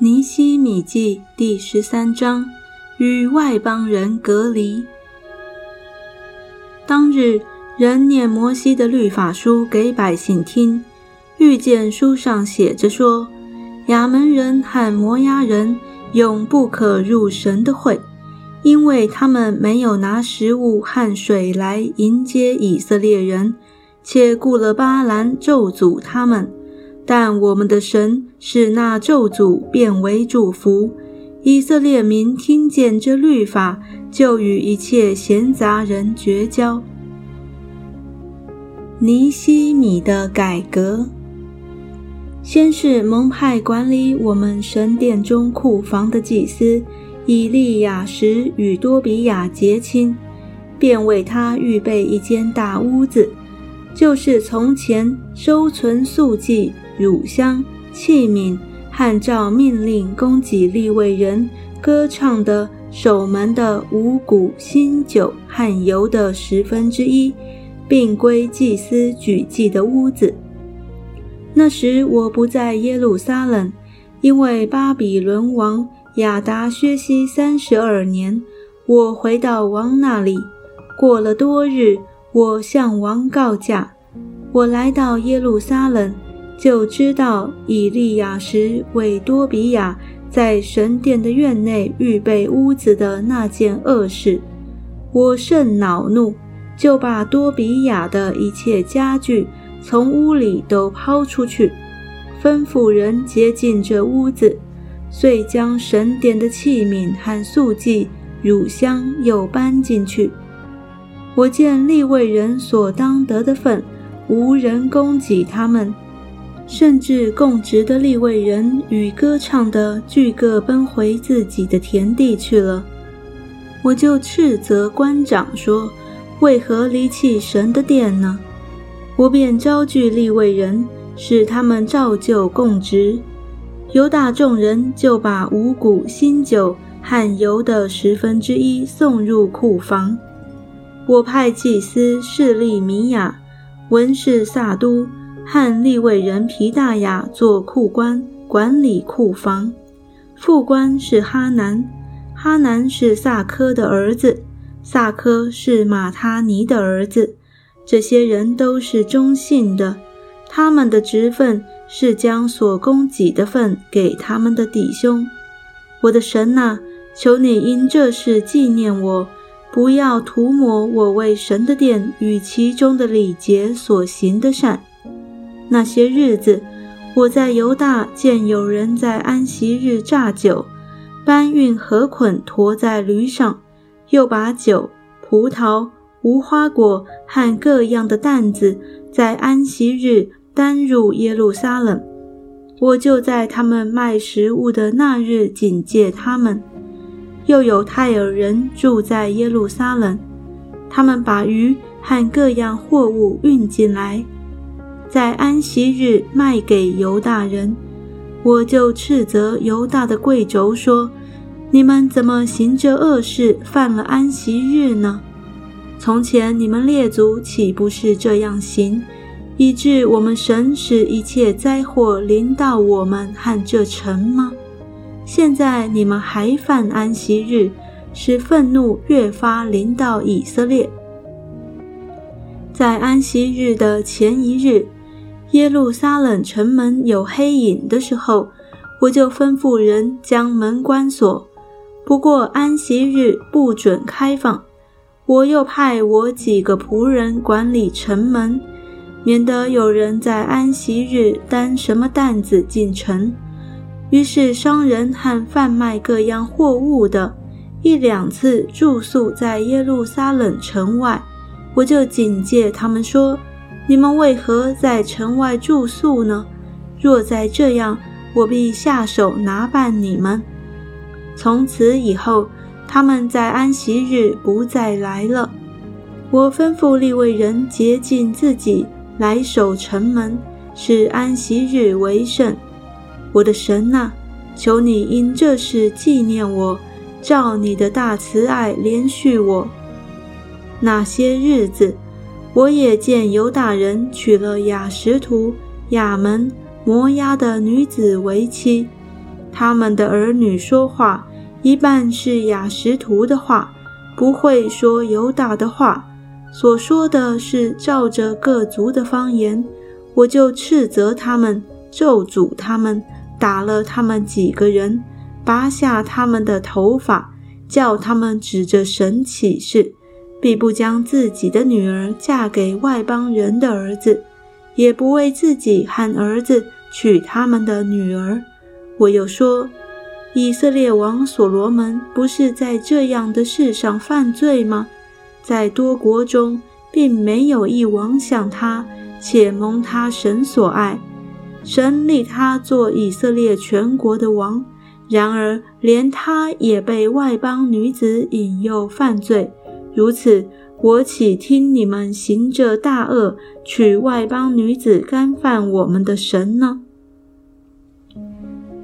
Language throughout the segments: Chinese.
尼西米记第十三章：与外邦人隔离。当日，人念摩西的律法书给百姓听，遇见书上写着说：亚门人和摩押人永不可入神的会，因为他们没有拿食物和水来迎接以色列人，且雇了巴兰咒诅他们。但我们的神使那咒诅变为祝福。以色列民听见这律法，就与一切闲杂人绝交。尼西米的改革，先是蒙派管理我们神殿中库房的祭司以利亚时与多比亚结亲，便为他预备一间大屋子，就是从前收存素祭。乳香器皿，按照命令供给立位人歌唱的守门的五谷新酒和油的十分之一，并归祭司举祭的屋子。那时我不在耶路撒冷，因为巴比伦王亚达薛西三十二年，我回到王那里。过了多日，我向王告假，我来到耶路撒冷。就知道以利亚时为多比亚在神殿的院内预备屋子的那件恶事，我甚恼怒，就把多比亚的一切家具从屋里都抛出去，吩咐人洁净这屋子，遂将神殿的器皿和素祭、乳香又搬进去。我见立位人所当得的份，无人供给他们。甚至供职的立位人与歌唱的俱各奔回自己的田地去了。我就斥责官长说：“为何离弃神的殿呢？”我便招聚立位人，使他们照旧供职。犹大众人就把五谷新酒和油的十分之一送入库房。我派祭司示利米亚、文士萨都。和立位人皮大雅做库官，管理库房。副官是哈南，哈南是萨科的儿子，萨科是马他尼的儿子。这些人都是忠信的，他们的职分是将所供给的份给他们的弟兄。我的神呐，求你因这事纪念我，不要涂抹我为神的殿与其中的礼节所行的善。那些日子，我在犹大见有人在安息日榨酒，搬运禾捆驮在驴上，又把酒、葡萄、无花果和各样的担子在安息日担入耶路撒冷。我就在他们卖食物的那日警戒他们。又有泰尔人住在耶路撒冷，他们把鱼和各样货物运进来。在安息日卖给犹大人，我就斥责犹大的贵胄说：“你们怎么行这恶事，犯了安息日呢？从前你们列祖岂不是这样行，以致我们神使一切灾祸临到我们和这城吗？现在你们还犯安息日，使愤怒越发临到以色列。在安息日的前一日。”耶路撒冷城门有黑影的时候，我就吩咐人将门关锁。不过安息日不准开放。我又派我几个仆人管理城门，免得有人在安息日担什么担子进城。于是商人和贩卖各样货物的，一两次住宿在耶路撒冷城外，我就警戒他们说。你们为何在城外住宿呢？若再这样，我必下手拿办你们。从此以后，他们在安息日不再来了。我吩咐立位人洁净自己，来守城门，使安息日为圣。我的神呐，求你因这事纪念我，照你的大慈爱连续我。那些日子。我也见犹大人娶了雅什图、雅门、摩押的女子为妻，他们的儿女说话一半是雅什图的话，不会说犹大的话，所说的是照着各族的方言。我就斥责他们，咒诅他们，打了他们几个人，拔下他们的头发，叫他们指着神起誓。必不将自己的女儿嫁给外邦人的儿子，也不为自己和儿子娶他们的女儿。我又说，以色列王所罗门不是在这样的事上犯罪吗？在多国中，并没有一王像他，且蒙他神所爱，神立他做以色列全国的王。然而，连他也被外邦女子引诱犯罪。如此，我岂听你们行这大恶，娶外邦女子，干犯我们的神呢？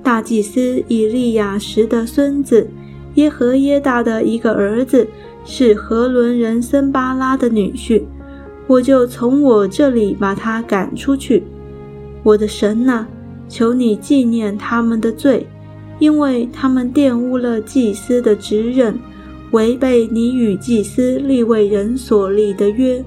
大祭司以利亚时的孙子耶和耶大的一个儿子，是何伦人森巴拉的女婿，我就从我这里把他赶出去。我的神呐，求你纪念他们的罪，因为他们玷污了祭司的职任。违背你与祭司立位人所立的约，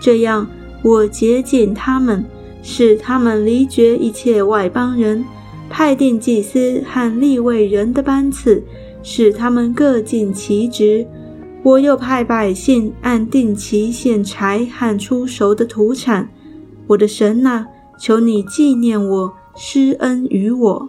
这样我洁净他们，使他们离绝一切外邦人，派定祭司和立位人的班次，使他们各尽其职。我又派百姓按定期献柴和出熟的土产。我的神啊，求你纪念我，施恩于我。